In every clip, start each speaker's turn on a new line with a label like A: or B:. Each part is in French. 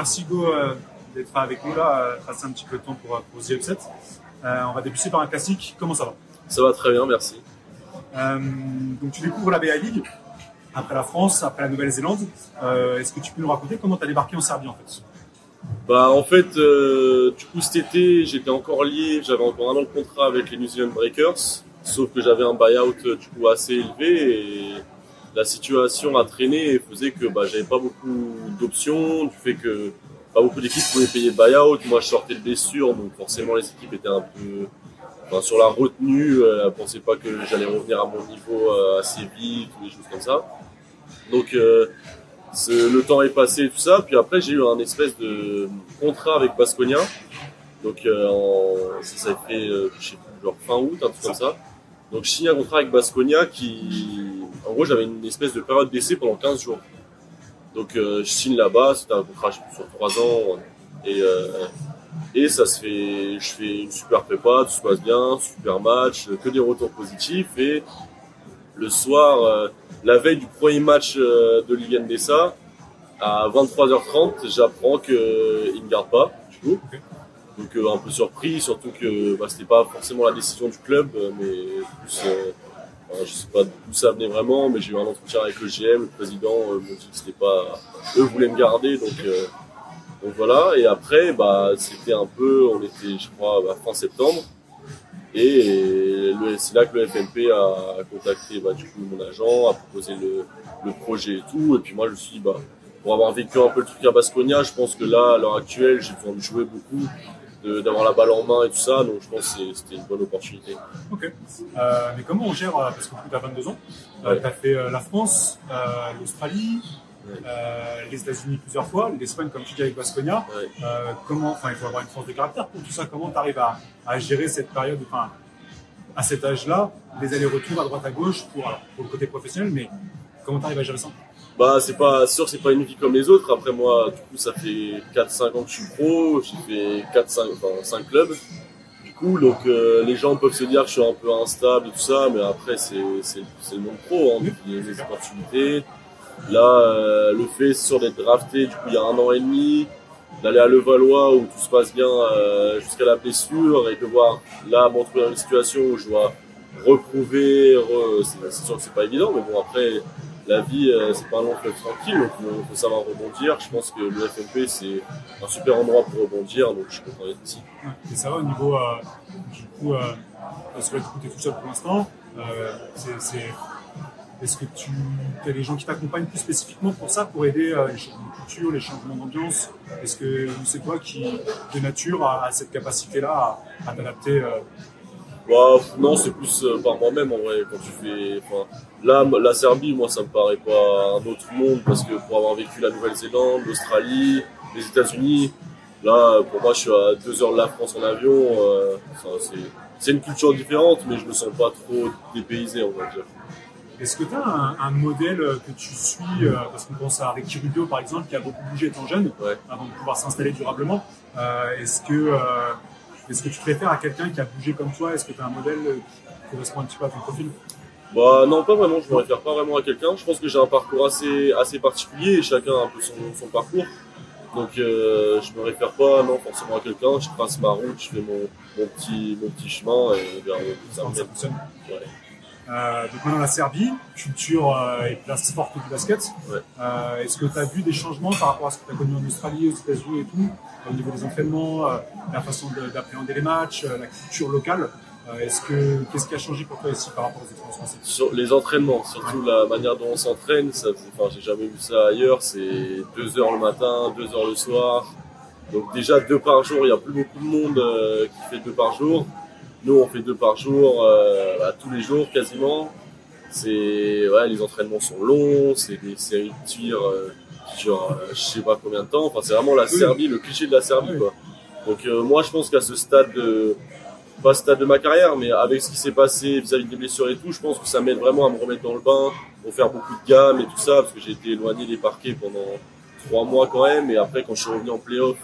A: Merci Go euh, d'être avec nous là, euh, passer un petit peu de temps pour, pour The Upset. Euh, on va débuter par un classique. Comment ça va?
B: Ça va très bien, merci.
A: Euh, donc tu découvres la BA League après la France, après la Nouvelle-Zélande. Euh, Est-ce que tu peux nous raconter comment tu as débarqué en Serbie en fait?
B: Bah en fait, euh, du coup cet été, j'étais encore lié, j'avais encore un an de contrat avec les New Zealand Breakers, sauf que j'avais un buyout euh, du coup assez élevé et la situation a traîné et faisait que bah, j'avais pas beaucoup d'options, du fait que pas beaucoup d'équipes pouvaient payer le buyout. Moi, je sortais de blessure, donc forcément les équipes étaient un peu enfin, sur la retenue. Euh, elles pensaient pas que j'allais revenir à mon niveau euh, assez vite ou des choses comme ça. Donc euh, le temps est passé et tout ça. Puis après, j'ai eu un espèce de contrat avec Basconia. Donc euh, ça, ça a fait, euh, je sais plus, genre fin août, un truc comme ça. Donc je signe un contrat avec Basconia qui, en gros, j'avais une espèce de période d'essai pendant 15 jours. Donc euh, je signe là-bas, c'était un contrat sur 3 ans. Et, euh, et ça se fait, je fais une super prépa, tout se passe bien, super match, que des retours positifs. Et le soir, euh, la veille du premier match euh, de Ligue NDSA, à 23h30, j'apprends qu'il ne garde pas, du coup. Donc euh, un peu surpris, surtout que bah, c'était pas forcément la décision du club, euh, mais plus, euh, je sais pas d'où ça venait vraiment, mais j'ai eu un entretien avec le GM, le président euh, m'ont dit que c'était pas, eux voulaient me garder, donc donc voilà. Et après, bah c'était un peu, on était, je crois, à fin septembre, et c'est là que le FNP a contacté bah, du coup mon agent, a proposé le, le projet et tout, et puis moi je me suis dit bah pour avoir vécu un peu le truc à Basconia, je pense que là, à l'heure actuelle, j'ai besoin de jouer beaucoup, d'avoir la balle en main et tout ça, donc je pense que c'était une bonne opportunité.
A: Ok. Euh, mais comment on gère, euh, parce que tu as 22 ans, euh,
B: Ouais.
A: tu as fait la France, l'Australie,
B: Ouais.
A: euh, les États-Unis plusieurs fois, l'Espagne comme tu dis avec Basconia.
B: Ouais.
A: Euh, comment, enfin, il faut avoir une force de caractère pour tout ça. Comment tu arrives à, à gérer cette période, enfin, à cet âge-là, les allers-retours à droite à gauche pour, alors, pour le côté professionnel, mais comment tu arrives à gérer ça?
B: Bah c'est pas sûr c'est pas une vie comme les autres. Après moi du coup ça fait 4-5 ans que je suis pro, j'ai fait 4-5 enfin 5 clubs. Du coup donc euh, les gens peuvent se dire que je suis un peu instable et tout ça, mais après c'est c'est c'est le monde pro, hein, donc il y a des opportunités. Là euh, le fait sûr d'être drafté du coup il y a un an et demi, d'aller à Levallois où tout se passe bien euh, jusqu'à la blessure et de voir là me retrouver dans une situation où je dois reprouver, re- c'est c'est sûr que c'est pas évident, mais bon après la vie, euh, c'est pas un long fleuve tranquille, donc il faut savoir rebondir. Je pense que le FNP, c'est un super endroit pour rebondir, donc je suis content d'être ici.
A: Et ça va au niveau, euh, du coup, parce que tu es tout seul pour l'instant. Euh, Est-ce que tu as des gens qui t'accompagnent plus spécifiquement pour ça, pour aider les changements de culture, les changements d'ambiance? Est-ce que c'est toi qui, de nature, a, cette capacité-là à, à t'adapter
B: Bah, non, c'est plus euh, par moi-même en vrai. Quand tu fais, enfin, là, la Serbie, moi, ça me paraît pas un autre monde parce que pour avoir vécu la Nouvelle-Zélande, l'Australie, les États-Unis, là, pour moi, je suis à deux heures de la France en avion. euh, c'est, une culture différente, mais je me sens pas trop dépaysé, on va dire.
A: Est-ce que tu as un, un modèle que tu suis euh, Parce qu'on pense à Ricky Rubio, par exemple, qui a beaucoup bougé étant jeune,
B: Ouais.
A: avant de pouvoir s'installer durablement. Euh, est-ce que est-ce que tu préfères à quelqu'un qui a bougé comme toi? Est-ce que tu as un modèle euh, qui correspond un petit peu à ton profil?
B: Bah non, pas vraiment. Je me réfère pas vraiment à quelqu'un. Je pense que j'ai un parcours assez assez particulier et chacun a un peu son, son parcours. Donc euh, je me réfère pas non forcément à quelqu'un. Je trace ma route, je fais mon, mon petit mon petit chemin et vers ça
A: ça fonctionne?
B: Ouais.
A: Euh, donc maintenant la Serbie, culture euh, et place forte du basket.
B: Ouais.
A: Euh, Est-ce que tu as vu des changements par rapport à ce que tu as connu en Australie, aux États-Unis et tout, au niveau des entraînements, la façon de- d'appréhender les matchs, la culture locale Est-ce que qu'est-ce qui a changé pour toi ici par rapport aux françaises
B: Sur les entraînements, surtout la manière dont on s'entraîne, ça, enfin, j'ai jamais vu ça ailleurs. C'est deux heures le matin, deux heures le soir. Donc déjà deux par jour, il y a plus beaucoup de monde qui fait deux par jour. Nous, on fait deux par jour, euh, bah, tous les jours quasiment. C'est ouais, les entraînements sont longs, c'est des séries de tirs euh, durent euh, je sais pas combien de temps. Enfin, c'est vraiment la Serbie, le cliché de la Serbie, quoi. Donc euh, moi, je pense qu'à ce stade de pas stade de ma carrière, mais avec ce qui s'est passé vis-à-vis des blessures et tout, je pense que ça m'aide vraiment à me remettre dans le bain, pour faire beaucoup de gammes et tout ça, parce que j'ai été éloigné des parquets pendant trois mois quand même, et après quand je suis revenu en playoff,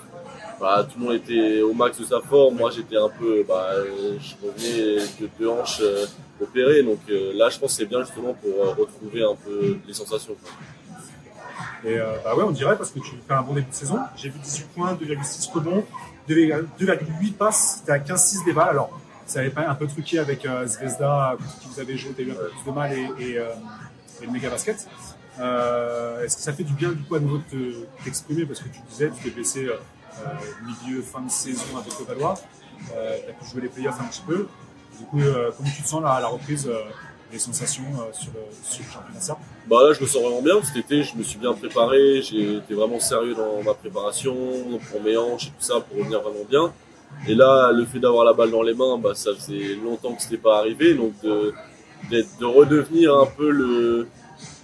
B: bah, tout le monde était au max de sa forme, moi j'étais un peu, bah, euh, je revenais de deux hanches euh, opérées, donc euh, là je pense que c'est bien justement pour euh, retrouver un peu les sensations.
A: Et bah ouais, on dirait parce que tu fais un bon début de saison. J'ai vu 18 points, 2,6 rebonds, 2,8 passes, c'était à 15-6 des balles. Alors, ça avait pas un peu truqué avec Zvezda, qui vous avez joué, tu as eu un peu de mal et, et, et le méga basket. Euh, Est-ce que ça fait du bien du coup à nouveau de t'exprimer parce que tu disais tu t'es blessé euh, milieu fin de saison avec le Valois, euh, tu as pu jouer les playoffs un petit peu. Du coup, euh, comment tu te sens là à la reprise euh, les sensations euh, sur, le, sur championnat ça?
B: Bah là, je me sens vraiment bien. Cet été, je me suis bien préparé. J'ai été vraiment sérieux dans ma préparation, pour mes hanches et tout ça, pour revenir vraiment bien. Et là, le fait d'avoir la balle dans les mains, bah, ça faisait longtemps que c'était pas arrivé. Donc, de, de redevenir un peu le,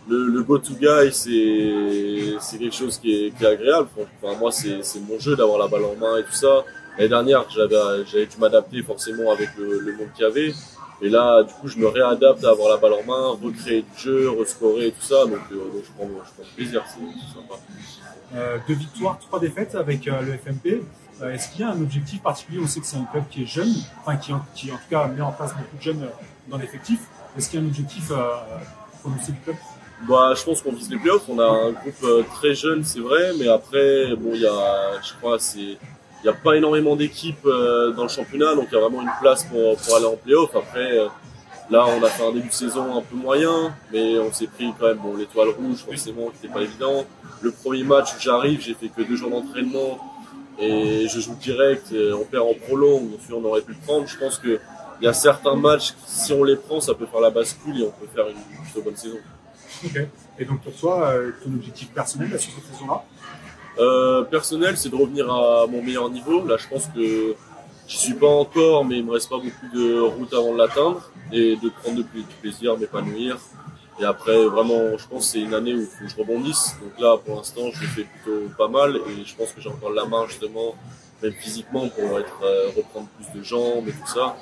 B: le, go-to guy, c'est quelque chose qui est, agréable. Enfin, moi, c'est mon jeu d'avoir la balle en main et tout ça. L'année dernière, j'avais dû m'adapter forcément avec le, monde qu'il y avait. Et là, du coup, je me réadapte à avoir la balle en main, recréer du jeu, rescorer et tout ça. Donc, euh, je prends je plaisir.
A: Euh, deux victoires, trois défaites avec euh, le FMP. Est-ce qu'il y a un objectif particulier? On sait que c'est un club qui est jeune, enfin qui, qui en tout cas met en place beaucoup de jeunes dans l'effectif. Est-ce qu'il y a un objectif prononcé du club?
B: Bah, je pense qu'on vise les playoffs. On a un groupe euh, très jeune, c'est vrai, mais après, bon, il y a, je crois, c'est, il y a pas énormément d'équipes euh, dans le championnat, donc il y a vraiment une place pour, pour aller en playoffs. Après, euh, là, on a fait un début de saison un peu moyen, mais on s'est pris quand même, bon, l'étoile rouge, forcément, qui n'était pas évident. Le premier match où j'arrive, j'ai fait que deux jours d'entraînement et je joue direct. On perd en prolong, donc on aurait pu le prendre. Je pense que il y a certains matchs, si on les prend, ça peut faire la bascule et on peut faire une plutôt bonne saison.
A: Et donc pour toi, euh, ton objectif personnel sur cette saison-là
B: personnel, c'est de revenir à mon meilleur niveau. Là, je pense que j'y suis pas encore, mais il me reste pas beaucoup de route avant de l'atteindre et de prendre de plus- du plaisir, m'épanouir. Et après, vraiment, je pense que c'est une année où il faut que je rebondisse. Donc là, pour l'instant, je fais plutôt pas mal et je pense que j'ai encore la main justement, même physiquement, pour euh, reprendre plus de jambes et tout ça.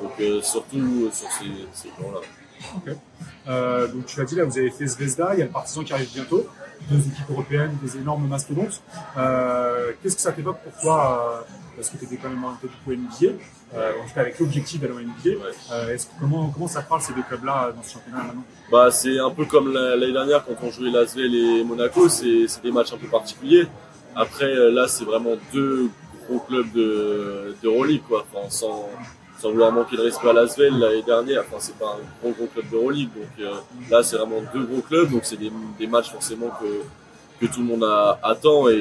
B: Donc euh, surtout sur ces, ces
A: Euh, donc tu l'as dit là, vous avez fait Zvezda, il y a le Partizan qui arrive bientôt, deux équipes européennes, des énormes mastodontes. Euh, Qu'est-ce que ça t'évoque pour toi euh, Parce que tu étais quand même orienté du coup NBA, euh, en tout cas avec l'objectif d'aller en NBA.
B: Ouais.
A: Est-ce que- comment, comment ça parle ces deux clubs-là dans ce championnat maintenant?
B: Bah, c'est un peu comme la- l'année dernière quand on jouait Lasvel et Monaco, c'est des matchs un peu particuliers. Après, là, c'est vraiment deux gros clubs de d'Euroleague, quoi. Enfin, sans, sans vouloir manquer de respect à Lasvel l'année dernière, enfin, c'est pas un gros gros club d'Euroleague. Donc euh, là, c'est vraiment deux gros clubs, donc c'est des, des matchs forcément que, que tout le monde attend et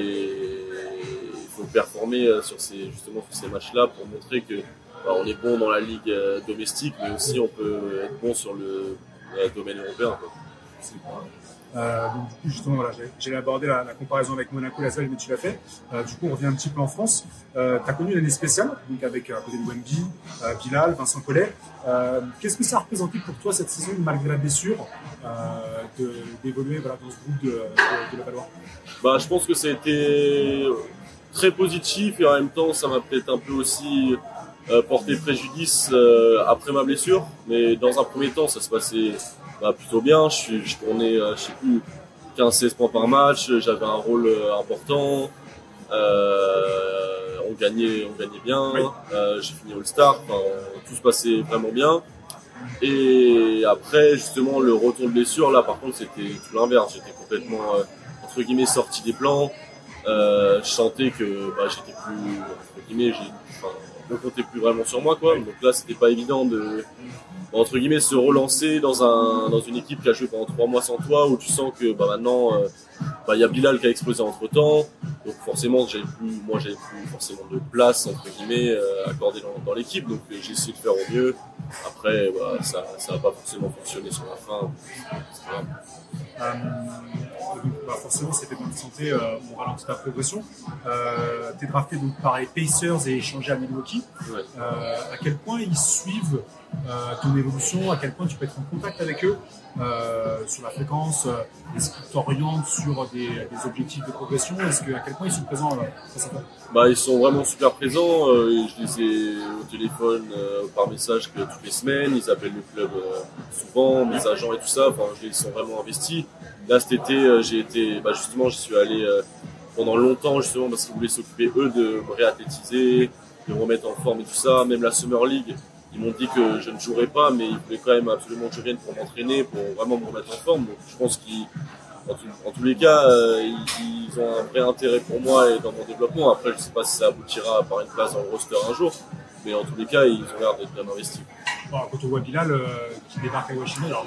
B: il faut performer euh, sur ces, justement sur ces matchs-là pour montrer que bah, on est bon dans la ligue euh, domestique, mais aussi on peut être bon sur le domaine européen.
A: Euh, donc du coup justement voilà, j'allais aborder la, comparaison avec Monaco, la salle, mais tu l'as fait. Euh, du coup on revient un petit peu en France. Euh, tu as connu une année spéciale, donc avec euh, à côté de Wemby, Bilal, Vincent Collet. Qu'est-ce que ça a représenté pour toi cette saison malgré la blessure d'évoluer voilà, dans ce groupe de, de, la Valois
B: Bah, je pense que ça a été très positif et en même temps, ça m'a peut-être un peu aussi porté préjudice après ma blessure. Mais dans un premier temps, ça se passait bah, plutôt bien. Je, suis, je tournais, euh, je sais plus, 15-16 points par match. J'avais un rôle euh, important. Euh, on gagnait, on gagnait bien.
A: Oui.
B: Euh, J'ai fini All-Star. Enfin, tout se passait vraiment bien. Et après, justement, le retour de blessure, là, par contre, c'était tout l'inverse. J'étais complètement, euh, entre guillemets, sorti des plans. Je sentais que bah, j'étais plus, entre guillemets, j'ai, enfin, on comptait plus vraiment sur moi, quoi. Donc là, c'était pas évident de, entre guillemets, se relancer dans un, dans une équipe qui a joué pendant trois mois sans toi, où tu sens que, bah, maintenant, euh, bah, il y a Bilal qui a explosé entre temps. Donc forcément, j'avais plus, moi, j'avais plus forcément de place, entre guillemets, euh, accordée dans, dans l'équipe. Donc euh, j'ai essayé de faire au mieux. Après, bah, ça, ça a pas forcément fonctionné sur la fin.
A: Donc, bah, forcément, c'était bonne santé, euh, on ralentit ta progression. Euh, tu es drafté donc, par les Pacers et échangé à Milwaukee.
B: Ouais.
A: Euh, à quel point ils suivent euh, ton évolution, à quel point tu peux être en contact avec eux euh, sur la fréquence, est-ce qu'ils t'orientent sur des, des objectifs de progression, est-ce que, à quel point ils sont présents
B: Bah, ils sont vraiment super présents. je les ai au téléphone par message que toutes les semaines. Ils appellent le club souvent, mes agents et tout ça. Enfin, ils sont vraiment investis. Là, cet été, j'ai été, bah, justement, je suis allé euh, pendant longtemps justement parce qu'ils voulaient s'occuper eux de me réathlétiser, de me remettre en forme et tout ça. Même la Summer League, ils m'ont dit que je ne jouerais pas, mais ils voulaient quand même absolument que je vienne pour m'entraîner, pour vraiment me remettre en forme. Donc, je pense qu'ils en, tous les cas, ils, ils, ont un vrai intérêt pour moi et dans mon développement. Après, je sais pas si ça aboutira par une place dans le roster un jour, mais en tous les cas, ils ont l'air d'être bien investis.
A: Bon, quand on voit Bilal euh, qui débarque à Washington, alors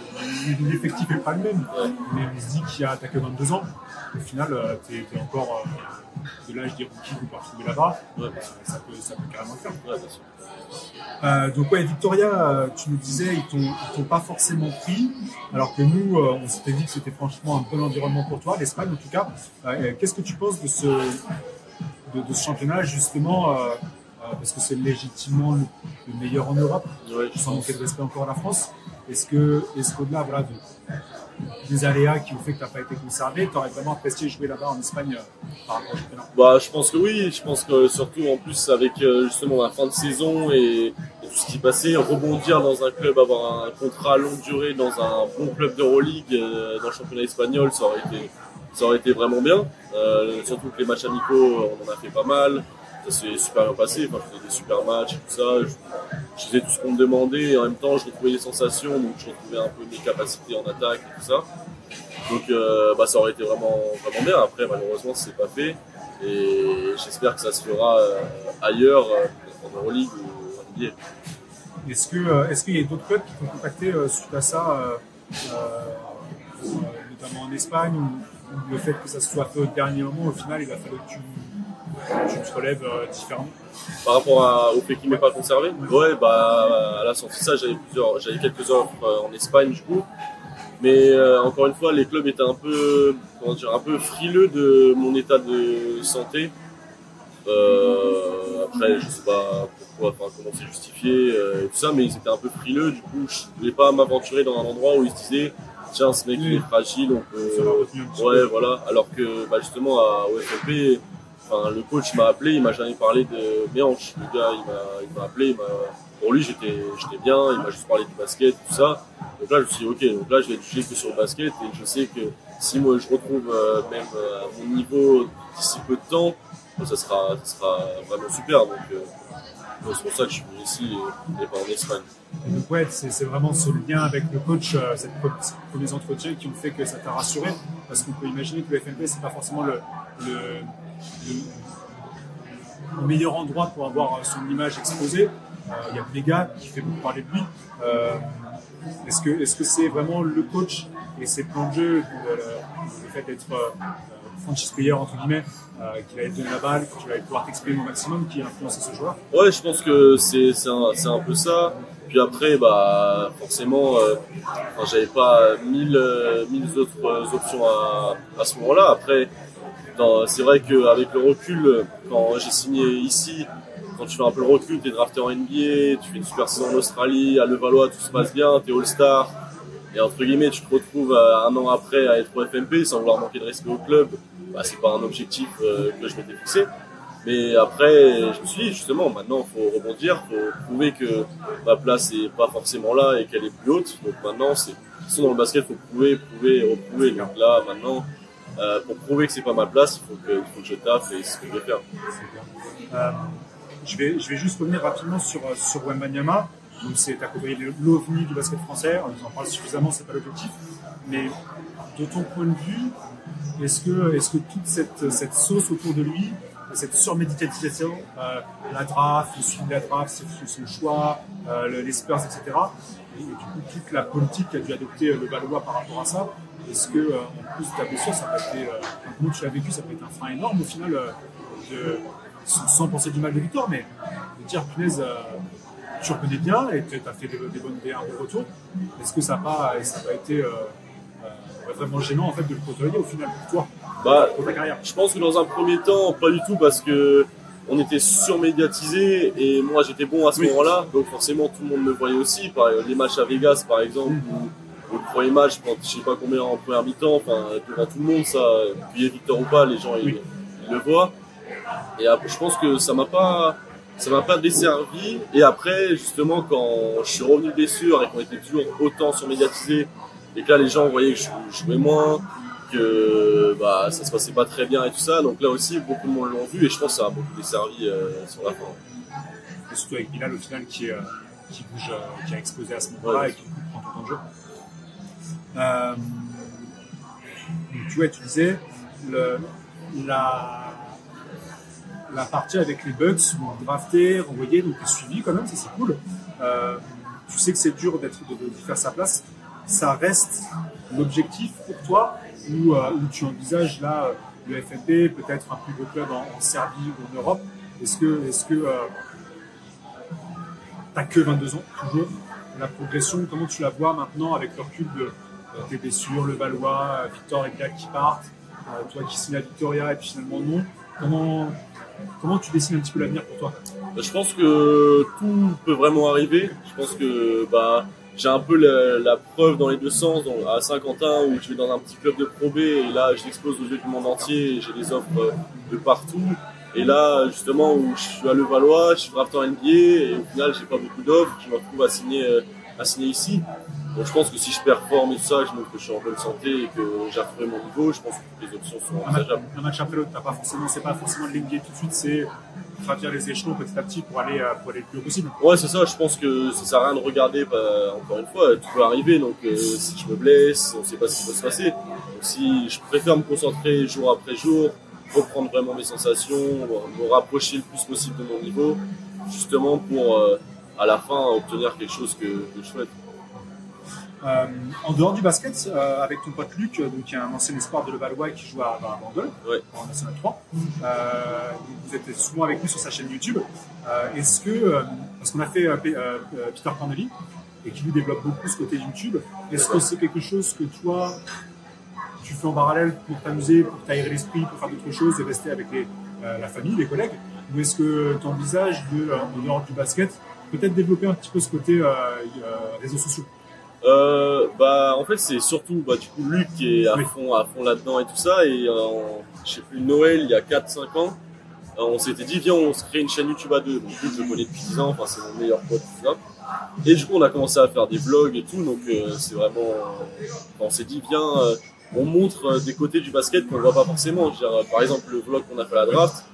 A: l'effectif n'est pas le même, mais on se dit qu'il a attaqué 22 ans. Au final, euh, tu es, encore euh, de l'âge des rookies qu'on peut retrouver là-bas.
B: Ouais.
A: ça, peut, ça peut carrément le faire.
B: Ouais, bien sûr.
A: Donc ouais, Victoria, tu nous disais, ils t'ont, pas forcément pris, alors que nous, on s'était dit que c'était franchement un bon environnement pour toi, l'Espagne en tout cas. Qu'est-ce que tu penses de ce, de, de ce championnat justement, parce que c'est légitimement le, le meilleur en Europe,
B: Ouais, je
A: sans manquer de respect encore à la France. Est-ce que, est-ce qu'au-delà voilà, de, des aléas qui ont fait que tu n'as pas été conservé, tu aurais vraiment apprécié jouer là-bas en Espagne euh, par rapport au
B: Bah, je pense que oui. Je pense que surtout en plus avec euh, justement la fin de saison et, et tout ce qui passait, rebondir dans un club, avoir un contrat à longue durée dans un bon club d'Euroleague euh, dans le championnat espagnol, ça aurait été, ça aurait été vraiment bien. Euh, surtout que les matchs amicaux, on en a fait pas mal. Ça s'est super bien passé. Enfin, je faisais des super matchs et tout ça. Je, je faisais tout ce qu'on me demandait et en même temps, je retrouvais des sensations, donc je retrouvais un peu mes capacités en attaque et tout ça. Donc, euh, bah, ça aurait été vraiment, vraiment bien. Après, malheureusement, c'est pas fait. Et j'espère que ça se fera euh, ailleurs, euh, en Euroleague ou en NBA.
A: Est-ce que euh, est-ce qu'il y a d'autres clubs qui t'ont contacté euh, suite à ça, notamment en Espagne, ou, ou le fait que ça se soit fait au dernier moment, au final, il a fallu que tu, tu te relèves euh, différemment
B: Par rapport à- au fait qu'il m'ait pas conservé, ouais, bah, à la sortie de ça, j'avais plusieurs, j'avais quelques offres euh, en Espagne, du coup. Mais euh, encore une fois, les clubs étaient un peu, comment dire, un peu frileux de mon état de santé. Euh, après, je sais pas pourquoi, enfin, comment c'est justifié euh, et tout ça, mais ils étaient un peu frileux. Du coup, je voulais pas m'aventurer dans un endroit où ils se disaient, tiens, ce mec il est fragile, on peut, Ouais, voilà. Alors que bah, justement à OFLP, enfin le coach m'a appelé, il m'a jamais parlé de mes hanches. Le gars, il m'a, appelé, pour lui j'étais, bien, il m'a juste parlé du basket, tout ça. Donc là je me suis dit ok, donc là je vais être jugé que sur le basket et je sais que si moi je retrouve euh, même euh, à mon niveau d'ici peu de temps, ça sera, sera vraiment super. Donc euh, c'est pour ça que je suis venu ici et, et pas en Espagne.
A: Et ouais, c'est vraiment ce lien avec le coach, euh, ces premiers entretiens qui ont fait que ça t'a rassuré, parce qu'on peut imaginer que le FNP c'est pas forcément le, le- le meilleur endroit pour avoir euh, son image exposée. Euh, Il y a Vega qui fait beaucoup parler de lui. Euh, est-ce que est-ce que c'est vraiment le coach et ses plans de jeu, le, fait d'être franchise player entre guillemets, euh, qu'il allait te donner la balle, que tu allais pouvoir t'exprimer au maximum, qui a influencé ce joueur?
B: Ouais, je pense que c'est un, un peu ça. Puis après, bah forcément, euh, enfin, j'avais pas mille, mille autres options à, à ce moment-là. Après, c'est vrai qu'avec le recul, quand j'ai signé ici, quand tu fais un peu le recul, t'es drafté en NBA, tu fais une super saison en Australie, à Levallois, tout se passe bien, t'es All-Star. Et entre guillemets, tu te retrouves euh, un an après à être au FMP sans vouloir manquer de respect au club. Bah, c'est pas un objectif euh, que je m'étais fixé. Mais après, je me suis dit, justement, maintenant, il faut rebondir, il faut prouver que ma place est pas forcément là et qu'elle est plus haute. Donc maintenant, c'est, sinon dans le basket, il faut prouver, prouver, reprouver. Donc là, maintenant, euh, pour prouver que c'est pas ma place, il faut que, je taffe et ce que je vais faire.
A: Euh, je, vais, je vais juste revenir rapidement sur, euh, sur Wembanyama. Donc, c'est à l'OVNI du basket français. On nous en parle suffisamment, c'est pas l'objectif. Mais de ton point de vue, est-ce que, est-ce que toute cette, cette sauce autour de lui, cette surmédicalisation, euh, la draft, le suivi de la draft, son, choix, euh, le- les Spurs, etc., et, et du coup toute la politique qu'a dû adopter le Valois par rapport à ça, est-ce que, euh, en plus de ta blessure, ça peut être, euh, comment tu l'as vécu, ça peut être un frein énorme au final euh, de, sans penser du mal de Victor, mais de dire, punaise, tu reconnais bien et tu as fait des, des bonnes, des, un bon retour. Est-ce que ça n'a pas, ça a été vraiment gênant en fait de le côtoyer au final pour toi,
B: Bah,
A: pour ta carrière?
B: Je pense que dans un premier temps, pas du tout parce que on était surmédiatisé et moi j'étais bon à ce
A: Oui.
B: moment-là, donc forcément tout le monde me voyait aussi. Par les matchs à Vegas par exemple, ou le premier match, je sais pas combien en première mi-temps, enfin devant tout le monde, ça, puis Victor ou pas, les gens ils,
A: Oui.
B: ils le voient. Et après, je pense que ça m'a pas, ça m'a pas desservi. Et après, justement, quand je suis revenu de blessure et qu'on était toujours autant surmédiatisé et que là les gens voyaient que je je jouais moins, que bah, ça se passait pas très bien et tout ça. Donc là aussi, beaucoup de monde l'ont vu et je pense que ça a beaucoup desservi euh, sur la fin.
A: Et surtout avec Bilal au final qui, euh, qui bouge, euh, qui a explosé à ce moment-là
B: Ouais.
A: et qui prend tout le temps de jeu. Euh, tu vois, tu disais, la, partie avec les Bucks, bon, drafté, renvoyé, donc suivi quand même, c'est cool. Euh, tu sais que c'est dur d'être, de, faire sa place. Ça reste l'objectif pour toi ou, euh, tu envisages là le FNP, peut-être un plus gros club en, Serbie ou en Europe? Est-ce que, est-ce que t'as que 22 ans toujours? La progression, comment tu la vois maintenant avec le recul de tes blessures, le Valois, euh, Victor et Gag qui partent, euh, toi qui signes à Victoria et puis finalement non Comment, comment tu dessines un petit peu l'avenir pour toi?
B: Bah, Je pense que tout peut vraiment arriver. Je pense que bah, j'ai un peu la, preuve dans les deux sens. À Saint-Quentin, où je vais dans un petit club de Pro B, et là, je l'expose aux yeux du monde entier, et j'ai des offres euh, de partout. Et là, justement, où je suis à Levallois, je suis drafté en NBA, et au final, j'ai pas beaucoup d'offres, je me retrouve à signer, à signer ici. Donc, je pense que si je performe et ça, je montre que je suis en bonne santé et que retrouvé mon niveau, je pense que toutes les options sont envisageables.
A: un match après l'autre, t'as pas forcément, c'est pas forcément de l'NBA tout de suite, c'est gravir les échelons petit à petit pour aller, euh, pour aller le plus haut possible.
B: Ouais, c'est ça. Je pense que ça sert à rien de regarder. bah, encore une fois, tout peut arriver. Donc, euh, si je me blesse, on sait pas ce qui peut se passer. Donc, si je préfère me concentrer jour après jour, reprendre vraiment mes sensations, me rapprocher le plus possible de mon niveau, justement pour euh, à la fin obtenir quelque chose que, que je souhaite.
A: Euh, en dehors du basket, euh, avec ton pote Luc, euh, donc, qui est un ancien espoir de Levallois qui joue à, à Bandol,
B: Ouais.
A: en National 3, euh, vous êtes souvent avec lui sur sa chaîne YouTube. Est-ce que, parce qu'on a fait Peter Corneli, et qui lui développe beaucoup ce côté YouTube, est-ce que c'est quelque chose que toi, tu fais en parallèle pour t'amuser, pour t'aérer l'esprit, pour faire d'autres choses et rester avec les, la famille, les collègues? Ou est-ce que tu envisages, de, en dehors du basket, peut-être développer un petit peu ce côté réseaux sociaux?
B: Euh, bah, en fait, c'est surtout, bah, du coup, Luc qui est à
A: Oui.
B: fond, à fond là-dedans et tout ça. Et, euh, en- je sais plus, Noël, il y a 4-5 ans, euh, on s'était dit, viens, on se crée une chaîne YouTube à deux. Donc, Luc, je le connais depuis 10 ans, enfin, c'est mon meilleur pote, tout ça. Et du coup, on a commencé à faire des vlogs et tout, donc, euh, c'est vraiment, on s'est dit, viens, on montre des côtés du basket qu'on voit pas forcément. Je veux dire, par exemple, le vlog qu'on a fait à la draft,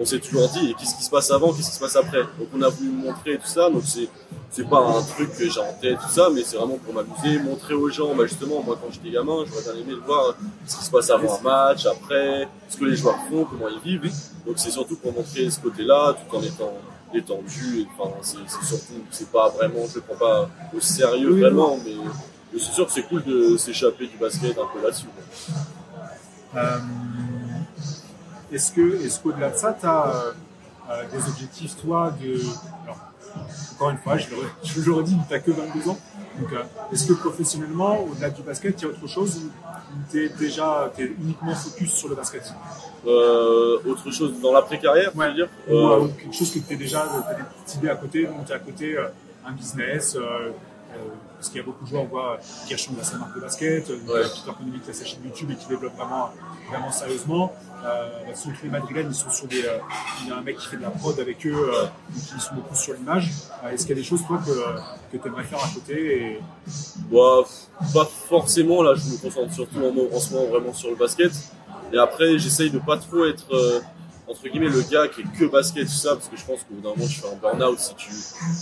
B: on s'est toujours dit, qu'est-ce qui se passe avant, qu'est-ce qui se passe après? Donc, on a voulu montrer tout ça, donc c'est, c'est pas un truc que j'ai en tête, tout ça, mais c'est vraiment pour m'amuser, montrer aux gens, bah justement, moi quand j'étais gamin, j'aurais bien aimé de voir ce qui se passe avant un match, après, ce que les joueurs font, comment ils vivent. Donc c'est surtout pour montrer ce côté-là, tout en étant détendu. Et, Enfin, c'est c'est surtout, c'est pas vraiment, je le prends pas au sérieux
A: Oui,
B: vraiment, mais, mais c'est sûr que c'est cool de s'échapper du basket un peu là-dessus. quoi.
A: Est-ce que, est-ce qu'au-delà de ça, tu as des objectifs, toi, de. Alors, encore une fois, je le, je le redis, tu n'as que 22 ans. Donc, euh, est-ce que professionnellement, au-delà du basket, il y a autre chose ou tu es déjà t'es uniquement focus sur le basket?
B: Euh, autre chose dans l'après-carrière,
A: Ouais.
B: dire?
A: Ou
B: Euh,
A: euh, quelque chose que tu es déjà, tu as des petites idées à côté, monter à côté euh, un business euh, euh, parce qu'il y a beaucoup de joueurs, on voit Gershon a sa marque de basket, euh,
B: Ouais.
A: Peter Connelly qui a sa chaîne YouTube et qui développe vraiment, vraiment sérieusement. Euh, tous les Madrilènes, ils sont sur des. euh, il y a un mec qui fait de la prod avec eux, euh, donc ils sont beaucoup sur l'image. Euh, Est-ce qu'il y a des choses, toi, que, que tu aimerais faire à côté et...
B: Bah, pas forcément, là je me concentre surtout en, en ce moment vraiment sur le basket. Et après j'essaye de pas trop être euh, entre guillemets le gars qui est que basket tout ça parce que je pense qu'au bout d'un moment je fais un burn-out si tu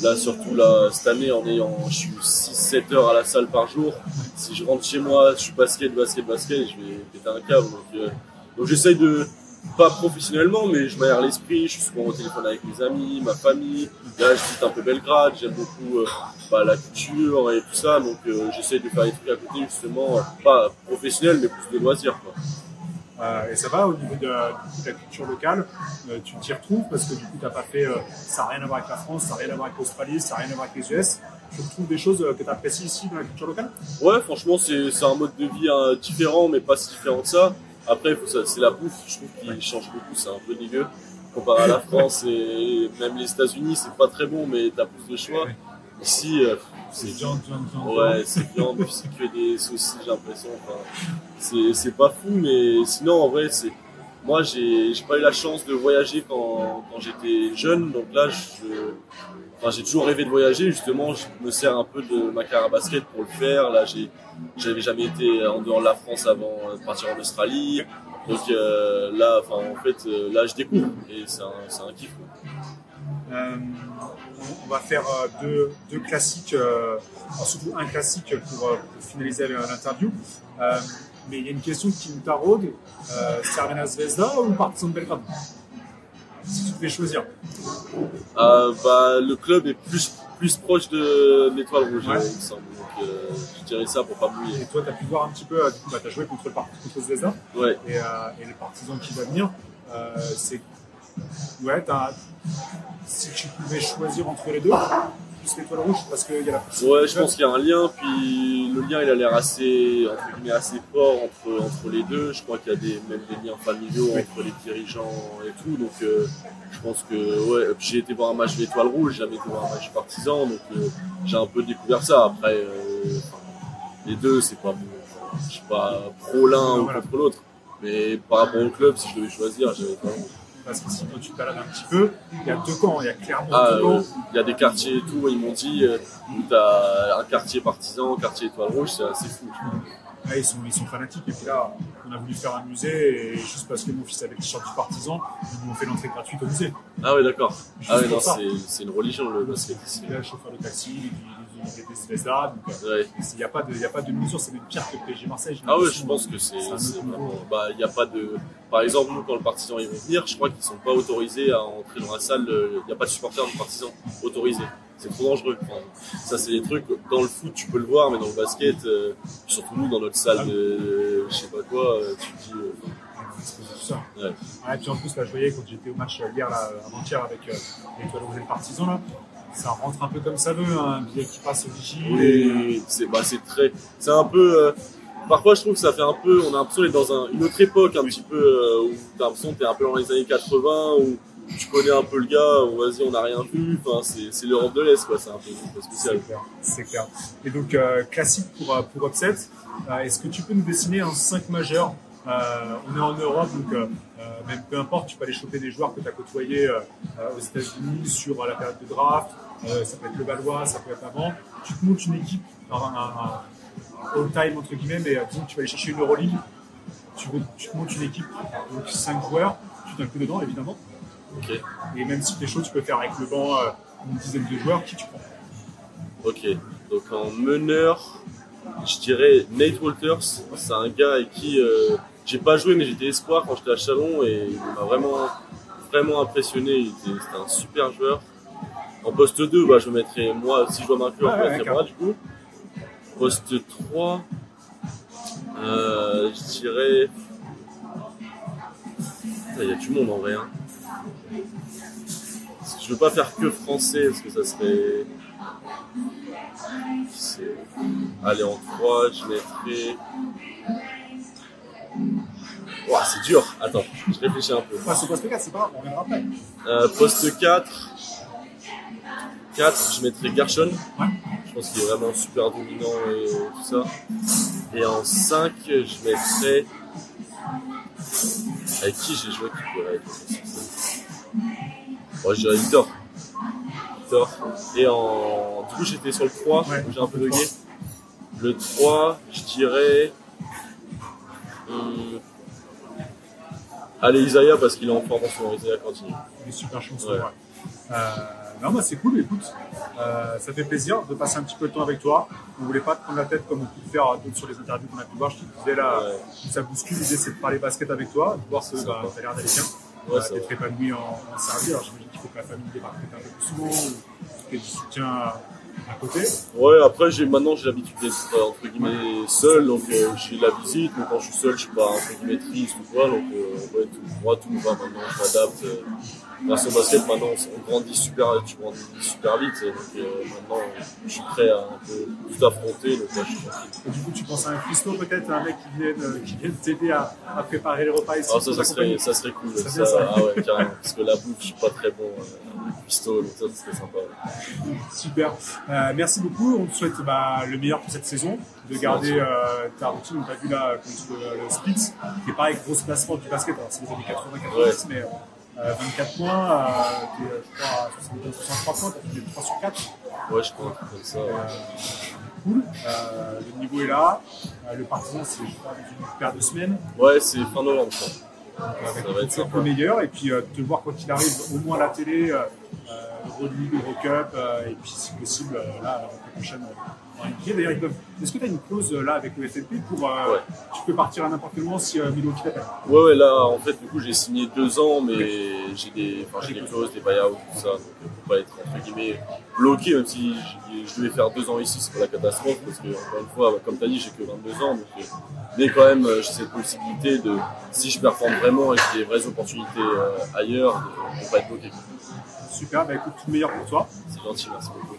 B: là surtout là cette année en ayant je suis 6-7 heures à la salle par jour. Si je rentre chez moi je suis basket basket basket je vais péter un câble. Donc, euh, donc j'essaye de pas professionnellement mais je m'aère l'esprit je suis souvent au téléphone avec mes amis ma famille. Là je visite un peu Belgrade j'aime beaucoup euh, bah, la culture et tout ça. Donc euh, j'essaye de faire des trucs à côté justement pas professionnel mais plus de loisirs quoi
A: Euh, et ça va au niveau de, de la culture locale, euh, tu t'y retrouves parce que du coup, t'as pas fait, euh, ça n'a rien à voir avec la France, ça n'a rien à voir avec l'Australie, ça n'a rien à voir avec les US. Tu retrouves des choses que tu apprécies ici dans la culture locale?
B: Ouais, franchement, c'est un mode de vie hein, différent, mais pas si différent que ça. Après, c'est la bouffe, je trouve qu'il change beaucoup, c'est un peu dégueu. Comparé à la France et même les États-Unis, c'est pas très bon, mais t'as plus de choix.
A: Ouais.
B: Ici, euh,
A: C'est viande, viande, viande.
B: Ouais, c'est viande, puis c'est que des saucisses, j'ai l'impression. Enfin, c'est, pas fou, mais sinon, en vrai, c'est. Moi, j'ai, pas eu la chance de voyager quand, quand j'étais jeune, donc là, je. Enfin, j'ai toujours rêvé de voyager, justement, je me sers un peu de ma carrière basket pour le faire. Là, j'avais jamais été en dehors de la France avant de partir en Australie. Donc euh, là, enfin, en fait, euh, là, je découvre et c'est un, un kiff. quoi.
A: Euh, on- on va faire euh, deux, deux classiques, euh, surtout un classique pour, pour finaliser l'interview. Euh, mais il y a une question qui nous taraude. Cervena Zvezda ou Partizan de Belgrade Si tu devais choisir.
B: Bah, le club est plus, plus proche de l'étoile rouge,
A: Ouais.
B: il me semble. Donc, je dirais ça pour pas mouiller.
A: Et toi, tu as pu voir un petit peu, bah, tu as joué contre le contre Zvezda
B: Ouais.
A: et, et le Partizan qui va venir. Euh, c'est. Ouais, si tu pouvais choisir entre les deux, plus l'étoile rouge, parce qu'il y a la
B: Ouais, je pense qu'il y a un lien, puis le lien il a l'air assez, entre guillemets, assez fort entre, entre les deux. Je crois qu'il y a des, même des liens familiaux
A: Oui.
B: entre les dirigeants et tout. Donc euh, je pense que ouais, j'ai été voir un match de l'Étoile Rouge, j'ai jamais été voir un match partisan, donc euh, j'ai un peu découvert ça. Après, euh, les deux, c'est pas, bon, je suis pas pro l'un ou contre l'autre. Mais par rapport au club, si je devais choisir, j'avais pas.
A: Parce que si toi tu te balades un petit peu, il y a deux camps, il y a clairement
B: Ah,
A: deux camps.
B: il y a des quartiers et tout, ils m'ont dit, euh, où t'as un quartier partisan, un quartier étoile rouge, c'est assez fou.
A: Ouais, ils, sont, ils sont fanatiques. Et puis là, on a voulu faire un musée, et juste parce que mon fils avait le t-shirt du partisan, ils nous ont fait l'entrée gratuite au musée.
B: Ah ouais, d'accord. Ah
A: pour
B: non, c'est, une religion le basket ici.
A: Et là, le chauffeur de taxi, il euh,
B: Ouais.
A: il n'y a, pas de- y a pas de mesure, c'est même pire que PSG Marseille.
B: Ah ouais,
A: l'impression.
B: je pense que c'est. Bah, n'y a pas de. Par exemple, nous, quand le partisan ils vont venir, je crois qu'ils sont pas autorisés à entrer dans la salle. euh, Il n'y a pas de supporters du partisan autorisés. C'est trop dangereux. Enfin, ça, c'est des trucs. Dans le foot, tu peux le voir, mais dans le basket, euh, surtout nous, dans notre salle de. Je sais pas quoi, tu te dis. euh,
A: ça.
B: Ouais.
A: Ouais, puis en plus, là, je voyais quand j'étais au match hier, là, avant-hier, avec euh, le partisan, là, ça rentre un peu comme ça veut, hein, un billet qui passe au vigile.
B: Oui, c'est bah, c'est très, c'est un peu. euh, parfois, je trouve que ça fait un peu. On a l'impression d'être dans un- une autre époque, un petit peu euh, où t'as l'impression que t'es un peu dans les années 80, où tu connais un peu le gars, où vas-y, on n'a rien vu. Enfin, c'est l'Europe de l'Est, quoi. C'est un peu, un peu spécial.
A: C'est clair. Et donc, euh, classique pour, euh, pour Upset, euh, est-ce que tu peux nous dessiner un 5 majeur On est en Europe, donc euh, euh, même peu importe, tu peux aller choper des joueurs que tu as côtoyés euh, euh, aux États-Unis sur euh, la période de draft. Euh, ça peut être le Valois, ça peut être avant. Tu te montes une équipe, un, un, un all-time entre guillemets, mais euh, disons que tu vas aller chercher une Euroleague. Tu, tu te montes une équipe, donc 5 joueurs, tu t'inclus dedans évidemment.
B: Ok,
A: Et même si t'es chaud, tu peux faire avec le banc euh, une dizaine de joueurs, qui tu prends
B: ok. Donc en meneur, je dirais Nate Walters. C'est un gars avec qui euh, j'ai pas joué, mais j'étais espoir quand j'étais à Chalon et il m'a vraiment, vraiment impressionné. C'était un super joueur. En poste 2, bah, je mettrais moi, si je dois m'inclure,
A: Ouais,
B: je
A: ouais,
B: mettrais moi du coup. Poste 3, euh, je dirais. Putain, Il y a du monde en vrai. Hein. Je veux pas faire que français parce que ça serait. Allez, en 3, je mettrais. Ouah, c'est dur. Attends, je réfléchis un peu.
A: Enfin, ce poste 4, c'est pas grave, on reviendra après.
B: Euh, poste 4. 4, je mettrais Gershon.
A: Ouais.
B: Je pense qu'il est vraiment super dominant et tout ça. Et en 5, je mettrais. Avec qui j'ai joué qui pourrait être Bon, je dirais Victor. Victor. Et en. Du coup, j'étais sur le 3,
A: Ouais,
B: j'ai un peu bugué. Le 3, je dirais. Allez, Isaiah, parce qu'il est en moment. Isaiah continue.
A: Il est super chanceux.
B: Ouais.
A: ouais. Euh, non, bah, c'est cool, écoute. Euh, ça fait plaisir de passer un petit peu de temps avec toi. On voulait pas te prendre la tête comme on peut le faire d'autres sur les interviews qu'on a pu voir. Je te disais là,
B: Ouais.
A: ça bouscule. L'idée, c'est de parler basket avec toi, de voir que bah, t'as l'air d'aller bien.
B: Ouais,
A: euh, d'être épanoui en, en Serbie. Alors, j'imagine qu'il faut que la famille débarque peut-être un peu plus souvent ou qu'il y ait du soutien à,
B: Ouais, après, j'ai, maintenant, j'ai l'habitude d'être, euh, entre guillemets, seul, donc euh, j'ai la visite, mais quand je suis seul, je suis pas, entre guillemets, triste ou quoi, donc, euh, ouais, tout, moi, tout me va maintenant, je m'adapte. Grâce au basket, maintenant, on, grandit super, tu grandis super vite, et donc, euh, maintenant, je suis prêt à un peu tout affronter, donc là, je suis tranquille.
A: Et du coup, tu penses à un Christo peut-être, un mec qui vienne, euh, qui vienne t'aider à, à préparer les repas ici
B: Alors, ça, ça serait, ça serait cool,
A: Ça
B: ça, ah ouais, carrément, parce que la bouffe, je suis pas très bon, euh, cuistot, donc ça, ça serait sympa. ouais.
A: Super. Euh, merci beaucoup. On te souhaite bah, le meilleur pour cette saison, de garder euh, ta routine. On t'a vu là contre le, le Split, qui est pareil, grosse classement du basket. Alors, c'est les années 80-90, mais euh, 24 points, euh, t'es, euh, je crois, à 62, 63 points, t'as fait des 3 sur 4.
B: Ouais, je crois comme ça. ouais.
A: Cool. Euh, le niveau est là. Euh, le partisan, c'est je crois, dans une paire de semaines.
B: Ouais, c'est fin novembre.
A: Donc, avec
B: Ça va être
A: un peu meilleur. Et puis, euh, te voir quand il arrive, au moins à la télé, euh, euh, Euroleague, Eurocup, euh, et puis si possible, euh, là, la prochaine, euh, D'ailleurs, ils peuvent. Est-ce que tu as une clause là avec le FNP pour. Euh,
B: Ouais.
A: Tu peux partir à n'importe quel moment si euh, Milwaukee t'appelle
B: Ouais, ouais, là, en fait, du coup, j'ai signé deux ans, mais j'ai des, enfin, j'ai des clauses, des buyouts, tout ça, donc euh, pour pas être, entre guillemets, bloqué, même si je, devais faire deux ans ici, c'est pas la catastrophe, parce que, encore une fois, comme tu as dit, j'ai que 22 ans, donc, euh, mais quand même, euh, j'ai cette possibilité de, si je performe vraiment et que j'ai des vraies opportunités euh, ailleurs, de ne pas être bloqué.
A: Super, bah écoute, tout le meilleur pour toi.
B: C'est gentil, merci beaucoup.